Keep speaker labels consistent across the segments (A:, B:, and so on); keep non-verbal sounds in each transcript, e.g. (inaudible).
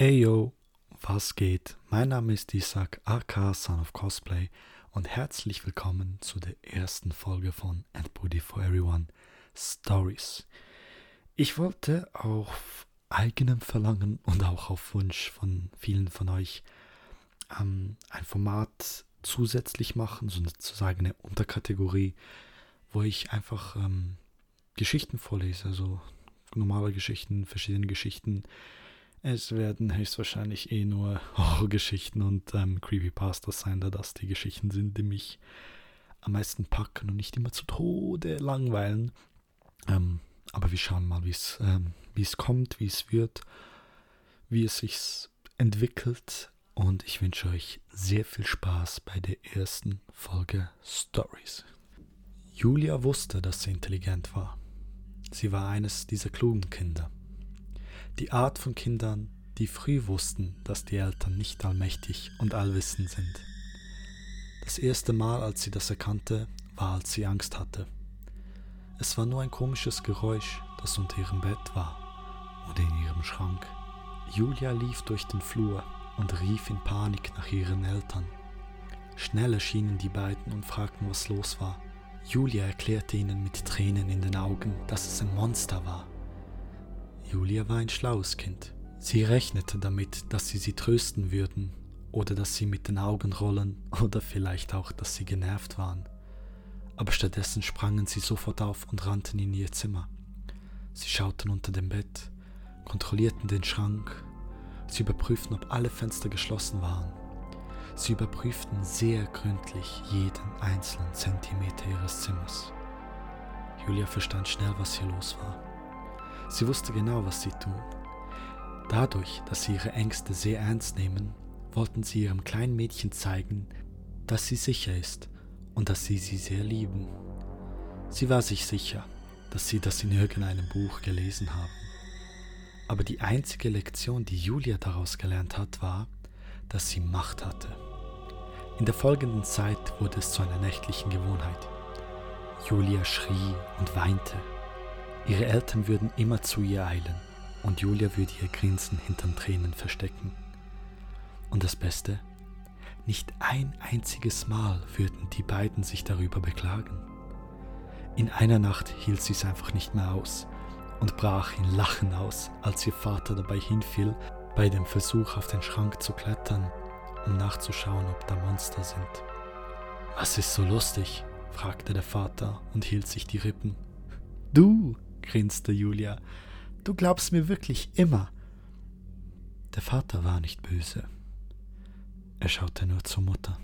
A: Eyo, was geht? Mein Name ist Isaac, aka Son of Cosplay und herzlich willkommen zu der ersten Folge von And Booty for Everyone Stories. Ich wollte auf eigenem Verlangen und auch auf Wunsch von vielen von euch ähm, ein Format zusätzlich machen, sozusagen eine Unterkategorie, wo ich einfach ähm, Geschichten vorlese, also normale Geschichten, verschiedene Geschichten, es werden höchstwahrscheinlich eh nur (laughs) Horrorgeschichten und ähm, Creepypastas sein, da das die Geschichten sind, die mich am meisten packen und nicht immer zu Tode langweilen. Ähm, aber wir schauen mal, wie ähm, es kommt, wie es wird, wie es sich entwickelt. Und ich wünsche euch sehr viel Spaß bei der ersten Folge Stories. Julia wusste, dass sie intelligent war. Sie war eines dieser klugen Kinder. Die Art von Kindern, die früh wussten, dass die Eltern nicht allmächtig und allwissend sind. Das erste Mal, als sie das erkannte, war, als sie Angst hatte. Es war nur ein komisches Geräusch, das unter ihrem Bett war oder in ihrem Schrank. Julia lief durch den Flur und rief in Panik nach ihren Eltern. Schnell erschienen die beiden und fragten, was los war. Julia erklärte ihnen mit Tränen in den Augen, dass es ein Monster war. Julia war ein schlaues Kind. Sie rechnete damit, dass sie sie trösten würden oder dass sie mit den Augen rollen oder vielleicht auch, dass sie genervt waren. Aber stattdessen sprangen sie sofort auf und rannten in ihr Zimmer. Sie schauten unter dem Bett, kontrollierten den Schrank, sie überprüften, ob alle Fenster geschlossen waren. Sie überprüften sehr gründlich jeden einzelnen Zentimeter ihres Zimmers. Julia verstand schnell, was hier los war. Sie wusste genau, was sie tun. Dadurch, dass sie ihre Ängste sehr ernst nehmen, wollten sie ihrem kleinen Mädchen zeigen, dass sie sicher ist und dass sie sie sehr lieben. Sie war sich sicher, dass sie das in irgendeinem Buch gelesen haben. Aber die einzige Lektion, die Julia daraus gelernt hat, war, dass sie Macht hatte. In der folgenden Zeit wurde es zu einer nächtlichen Gewohnheit. Julia schrie und weinte Ihre Eltern würden immer zu ihr eilen und Julia würde ihr Grinsen hinterm Tränen verstecken. Und das Beste, nicht ein einziges Mal würden die beiden sich darüber beklagen. In einer Nacht hielt sie es einfach nicht mehr aus und brach in Lachen aus, als ihr Vater dabei hinfiel, bei dem Versuch auf den Schrank zu klettern, um nachzuschauen, ob da Monster sind. Was ist so lustig? fragte der Vater und hielt sich die Rippen. Du, grinste Julia. Du glaubst mir wirklich immer. Der Vater war nicht böse. Er schaute nur zur Mutter.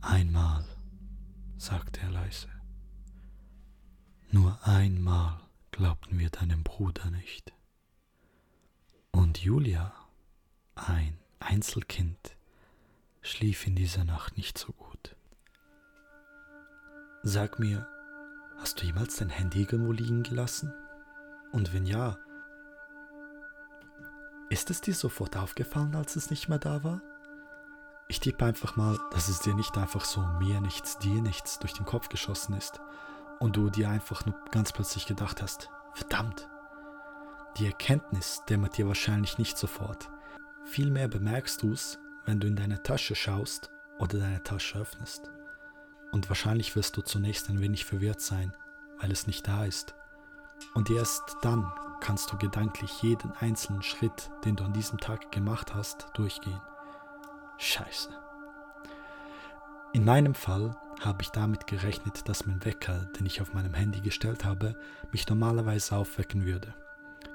A: Einmal, sagte er leise. Nur einmal glaubten wir deinem Bruder nicht. Und Julia, ein Einzelkind, schlief in dieser Nacht nicht so gut. Sag mir, Hast du jemals dein Handy irgendwo liegen gelassen? Und wenn ja, ist es dir sofort aufgefallen, als es nicht mehr da war? Ich tippe einfach mal, dass es dir nicht einfach so mir nichts, dir nichts durch den Kopf geschossen ist und du dir einfach nur ganz plötzlich gedacht hast, verdammt. Die Erkenntnis dämmert dir wahrscheinlich nicht sofort. Vielmehr bemerkst du es, wenn du in deine Tasche schaust oder deine Tasche öffnest. Und wahrscheinlich wirst du zunächst ein wenig verwirrt sein, weil es nicht da ist. Und erst dann kannst du gedanklich jeden einzelnen Schritt, den du an diesem Tag gemacht hast, durchgehen. Scheiße. In meinem Fall habe ich damit gerechnet, dass mein Wecker, den ich auf meinem Handy gestellt habe, mich normalerweise aufwecken würde.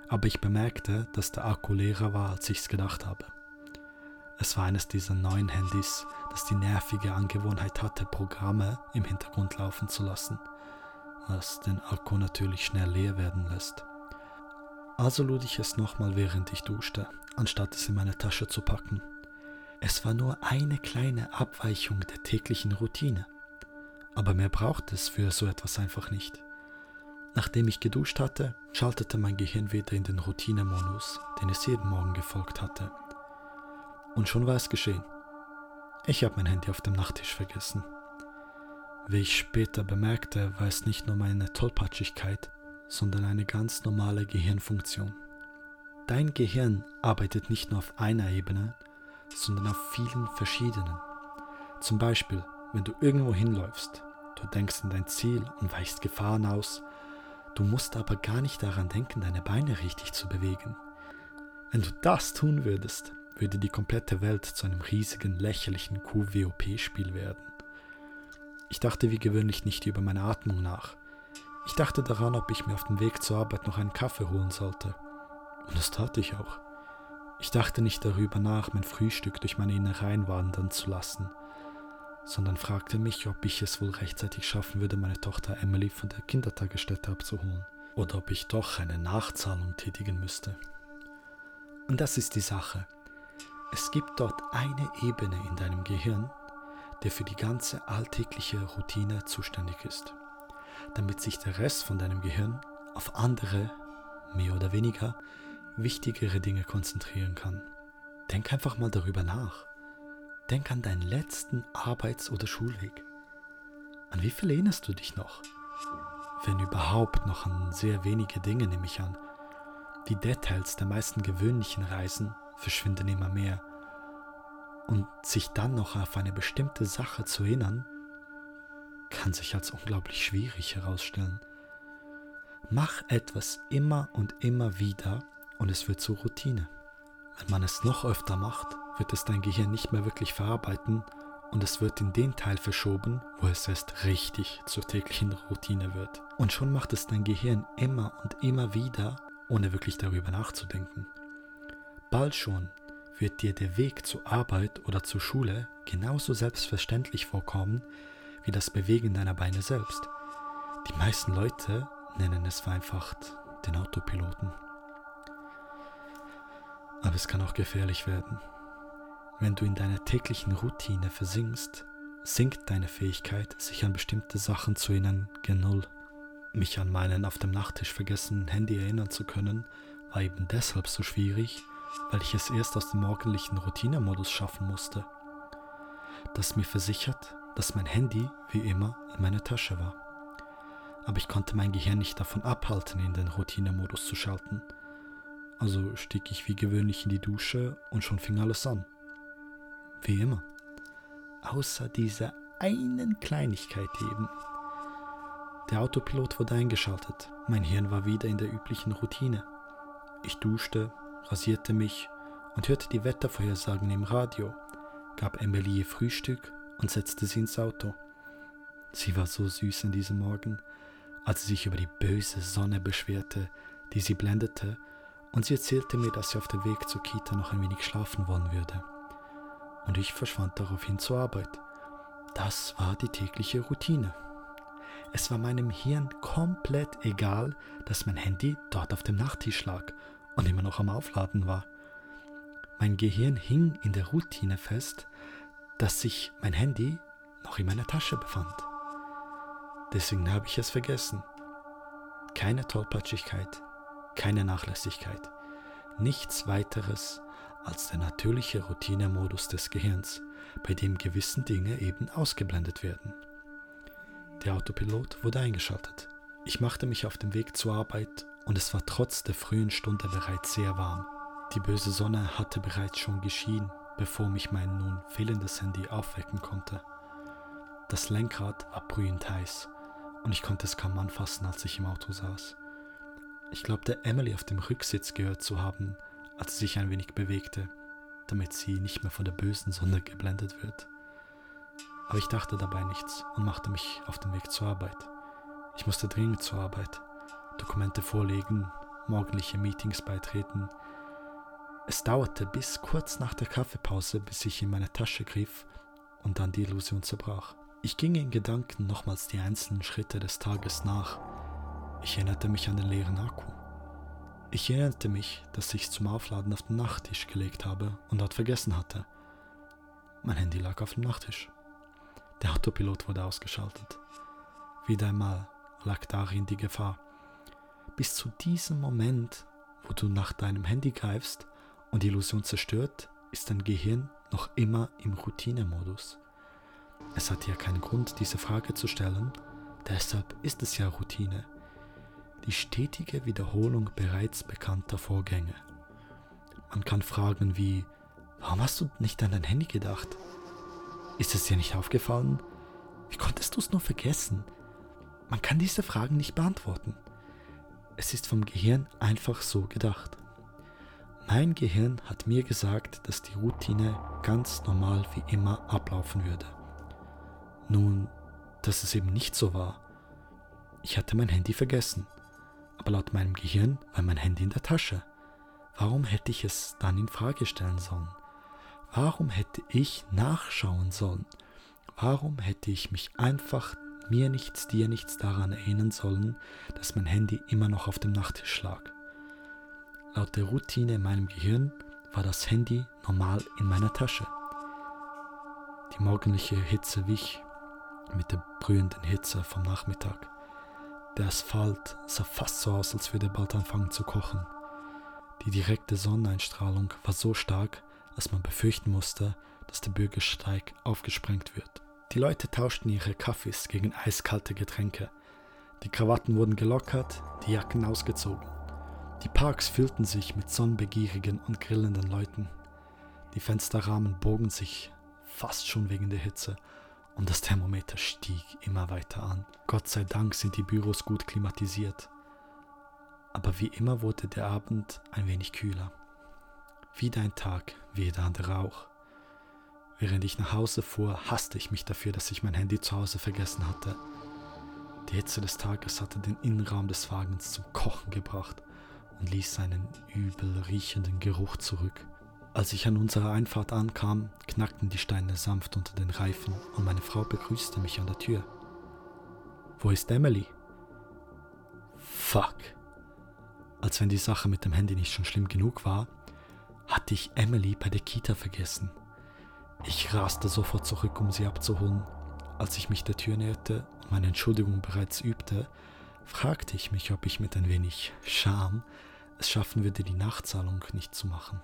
A: Aber ich bemerkte, dass der Akku leerer war, als ich es gedacht habe. Es war eines dieser neuen Handys, das die nervige Angewohnheit hatte, Programme im Hintergrund laufen zu lassen, was den Akku natürlich schnell leer werden lässt. Also lud ich es nochmal während ich duschte, anstatt es in meine Tasche zu packen. Es war nur eine kleine Abweichung der täglichen Routine. Aber mehr braucht es für so etwas einfach nicht. Nachdem ich geduscht hatte, schaltete mein Gehirn wieder in den Routinemodus, den es jeden Morgen gefolgt hatte. Und schon war es geschehen. Ich habe mein Handy auf dem Nachttisch vergessen. Wie ich später bemerkte, war es nicht nur meine Tollpatschigkeit, sondern eine ganz normale Gehirnfunktion. Dein Gehirn arbeitet nicht nur auf einer Ebene, sondern auf vielen verschiedenen. Zum Beispiel, wenn du irgendwo hinläufst, du denkst an dein Ziel und weichst Gefahren aus, du musst aber gar nicht daran denken, deine Beine richtig zu bewegen. Wenn du das tun würdest, würde die komplette Welt zu einem riesigen, lächerlichen QWOP-Spiel werden. Ich dachte wie gewöhnlich nicht über meine Atmung nach. Ich dachte daran, ob ich mir auf dem Weg zur Arbeit noch einen Kaffee holen sollte. Und das tat ich auch. Ich dachte nicht darüber nach, mein Frühstück durch meine Innereien wandern zu lassen, sondern fragte mich, ob ich es wohl rechtzeitig schaffen würde, meine Tochter Emily von der Kindertagesstätte abzuholen, oder ob ich doch eine Nachzahlung tätigen müsste. Und das ist die Sache. Es gibt dort eine Ebene in deinem Gehirn, der für die ganze alltägliche Routine zuständig ist, damit sich der Rest von deinem Gehirn auf andere, mehr oder weniger, wichtigere Dinge konzentrieren kann. Denk einfach mal darüber nach. Denk an deinen letzten Arbeits- oder Schulweg. An wie viel erinnerst du dich noch? Wenn überhaupt noch an sehr wenige Dinge, nehme ich an. Die Details der meisten gewöhnlichen Reisen verschwinden immer mehr. Und sich dann noch auf eine bestimmte Sache zu erinnern, kann sich als unglaublich schwierig herausstellen. Mach etwas immer und immer wieder und es wird zur Routine. Wenn man es noch öfter macht, wird es dein Gehirn nicht mehr wirklich verarbeiten und es wird in den Teil verschoben, wo es erst richtig zur täglichen Routine wird. Und schon macht es dein Gehirn immer und immer wieder, ohne wirklich darüber nachzudenken. Bald schon wird dir der Weg zur Arbeit oder zur Schule genauso selbstverständlich vorkommen wie das Bewegen deiner Beine selbst. Die meisten Leute nennen es vereinfacht den Autopiloten. Aber es kann auch gefährlich werden. Wenn du in deiner täglichen Routine versinkst, sinkt deine Fähigkeit, sich an bestimmte Sachen zu erinnern, gen Null. Mich an meinen auf dem Nachttisch vergessenen Handy erinnern zu können, war eben deshalb so schwierig, weil ich es erst aus dem morgendlichen Routinemodus schaffen musste. Das mir versichert, dass mein Handy wie immer in meiner Tasche war. Aber ich konnte mein Gehirn nicht davon abhalten, in den Routinemodus zu schalten. Also stieg ich wie gewöhnlich in die Dusche und schon fing alles an. Wie immer. Außer dieser einen Kleinigkeit eben. Der Autopilot wurde eingeschaltet. Mein Hirn war wieder in der üblichen Routine. Ich duschte, rasierte mich und hörte die Wettervorhersagen im Radio, gab Emily ihr Frühstück und setzte sie ins Auto. Sie war so süß an diesem Morgen, als sie sich über die böse Sonne beschwerte, die sie blendete und sie erzählte mir, dass sie auf dem Weg zur Kita noch ein wenig schlafen wollen würde. Und ich verschwand daraufhin zur Arbeit. Das war die tägliche Routine. Es war meinem Hirn komplett egal, dass mein Handy dort auf dem Nachttisch lag und immer noch am Aufladen war. Mein Gehirn hing in der Routine fest, dass sich mein Handy noch in meiner Tasche befand. Deswegen habe ich es vergessen. Keine Tollpatschigkeit, keine Nachlässigkeit, nichts weiteres als der natürliche Routinemodus des Gehirns, bei dem gewissen Dinge eben ausgeblendet werden. Der Autopilot wurde eingeschaltet. Ich machte mich auf den Weg zur Arbeit und es war trotz der frühen Stunde bereits sehr warm. Die böse Sonne hatte bereits schon geschienen, bevor mich mein nun fehlendes Handy aufwecken konnte. Das Lenkrad war brühend heiß und ich konnte es kaum anfassen, als ich im Auto saß. Ich glaubte Emily auf dem Rücksitz gehört zu haben, als sie sich ein wenig bewegte, damit sie nicht mehr von der bösen Sonne geblendet wird. Aber ich dachte dabei nichts und machte mich auf den Weg zur Arbeit. Ich musste dringend zur Arbeit, Dokumente vorlegen, morgendliche Meetings beitreten. Es dauerte bis kurz nach der Kaffeepause, bis ich in meine Tasche griff und dann die Illusion zerbrach. Ich ging in Gedanken nochmals die einzelnen Schritte des Tages nach ich erinnerte mich an den leeren Akku. Ich erinnerte mich, dass ich es zum Aufladen auf den Nachttisch gelegt habe und dort vergessen hatte. Mein Handy lag auf dem Nachttisch. Der Autopilot wurde ausgeschaltet. Wieder einmal lag darin die Gefahr. Bis zu diesem Moment, wo du nach deinem Handy greifst und die Illusion zerstört, ist dein Gehirn noch immer im Routinemodus. Es hat ja keinen Grund, diese Frage zu stellen, deshalb ist es ja Routine die stetige Wiederholung bereits bekannter Vorgänge. an kann Fragen wie, warum hast du nicht an dein Handy gedacht? Ist es dir nicht aufgefallen? Wie konntest du es nur vergessen? Man kann diese Fragen nicht beantworten. Es ist vom Gehirn einfach so gedacht. Mein Gehirn hat mir gesagt, dass die Routine ganz normal wie immer ablaufen würde. Nun, dass es eben nicht so war. Ich hatte mein Handy vergessen, aber laut meinem Gehirn war mein Handy in der Tasche. Warum hätte ich es dann in Frage stellen sollen? Warum hätte ich nachschauen sollen? Warum hätte ich mich einfach mir nichts, dir nichts daran erinnern sollen, dass mein Handy immer noch auf dem Nachttisch lag? Laut der Routine in meinem Gehirn war das Handy normal in meiner Tasche. Die morgendliche Hitze wich mit der brühenden Hitze vom Nachmittag. Der Asphalt sah fast so aus, als würde er bald anfangen zu kochen. Die direkte Sonneneinstrahlung war so stark, dass man befürchten musste, dass der Bürgersteig aufgesprengt wird. Die Leute tauschten ihre Kaffees gegen eiskalte Getränke. Die Krawatten wurden gelockert, die Jacken ausgezogen. Die Parks füllten sich mit sonnenbegierigen und grillenden Leuten. Die Fensterrahmen bogen sich fast schon wegen der Hitze und das Thermometer stieg immer weiter an. Gott sei Dank sind die Büros gut klimatisiert. Aber wie immer wurde der Abend ein wenig kühler. Wieder ein Tag, wie der andere auch. Während ich nach Hause fuhr, hasste ich mich dafür, dass ich mein Handy zu Hause vergessen hatte. Die Hitze des Tages hatte den Innenraum des Wagens zum Kochen gebracht und ließ seinen übel riechenden Geruch zurück. Als ich an unserer Einfahrt ankam, knackten die Steine sanft unter den Reifen und meine Frau begrüßte mich an der Tür. Wo ist Emily? Fuck. Als wenn die Sache mit dem Handy nicht schon schlimm genug war, hatte ich Emily bei der Kita vergessen. Ich raste sofort zurück, um sie abzuholen. Als ich mich der Tür näherte und meine Entschuldigung bereits übte, fragte ich mich, ob ich mit ein wenig Scham es schaffen würde, die Nachzahlung nicht zu machen.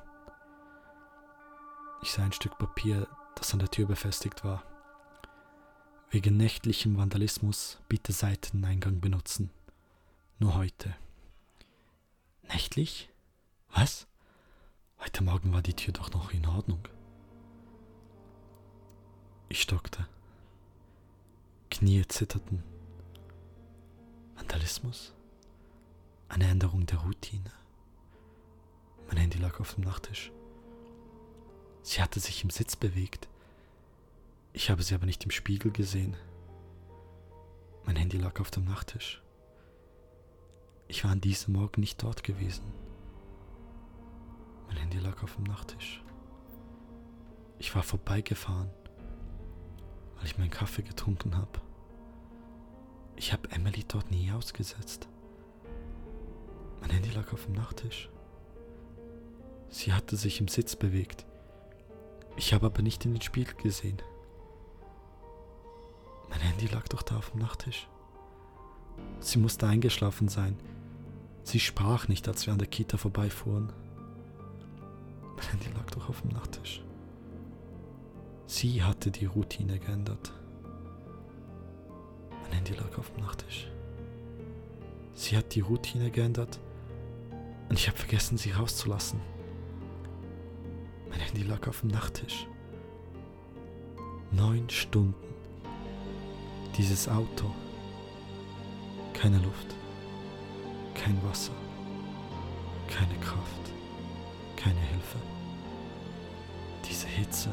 A: Ich sah ein Stück Papier, das an der Tür befestigt war. Wegen nächtlichem Vandalismus bitte Seiteneingang benutzen. Nur heute. Nächtlich? Was? Heute Morgen war die Tür doch noch in Ordnung. Ich stockte. Knie zitterten. Vandalismus? Eine Änderung der Routine. Mein Handy lag auf dem Nachttisch. Sie hatte sich im Sitz bewegt. Ich habe sie aber nicht im Spiegel gesehen. Mein Handy lag auf dem Nachttisch. Ich war an diesem Morgen nicht dort gewesen. Mein Handy lag auf dem Nachttisch. Ich war vorbeigefahren, weil ich meinen Kaffee getrunken habe. Ich habe Emily dort nie ausgesetzt. Mein Handy lag auf dem Nachttisch. Sie hatte sich im Sitz bewegt. Ich habe aber nicht in den Spiegel gesehen. Mein Handy lag doch da auf dem Nachttisch. Sie musste eingeschlafen sein. Sie sprach nicht, als wir an der Kita vorbeifuhren. Mein Handy lag doch auf dem Nachttisch. Sie hatte die Routine geändert. Mein Handy lag auf dem Nachttisch. Sie hat die Routine geändert und ich habe vergessen, sie rauszulassen. Mein Handy lag auf dem Nachttisch. Neun Stunden. Dieses Auto. Keine Luft. Kein Wasser. Keine Kraft. Keine Hilfe. Diese Hitze.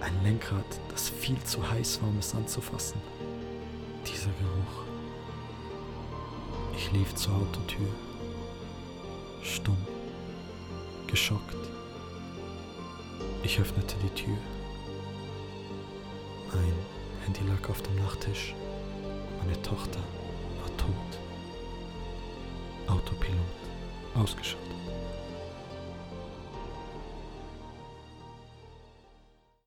A: Ein Lenkrad, das viel zu heiß war, um es anzufassen. Dieser Geruch. Ich lief zur Autotür. Stumm. Geschockt. Ich öffnete die Tür. Mein Handy lag auf dem Nachttisch. Meine Tochter war tot. Autopilot ausgeschaltet.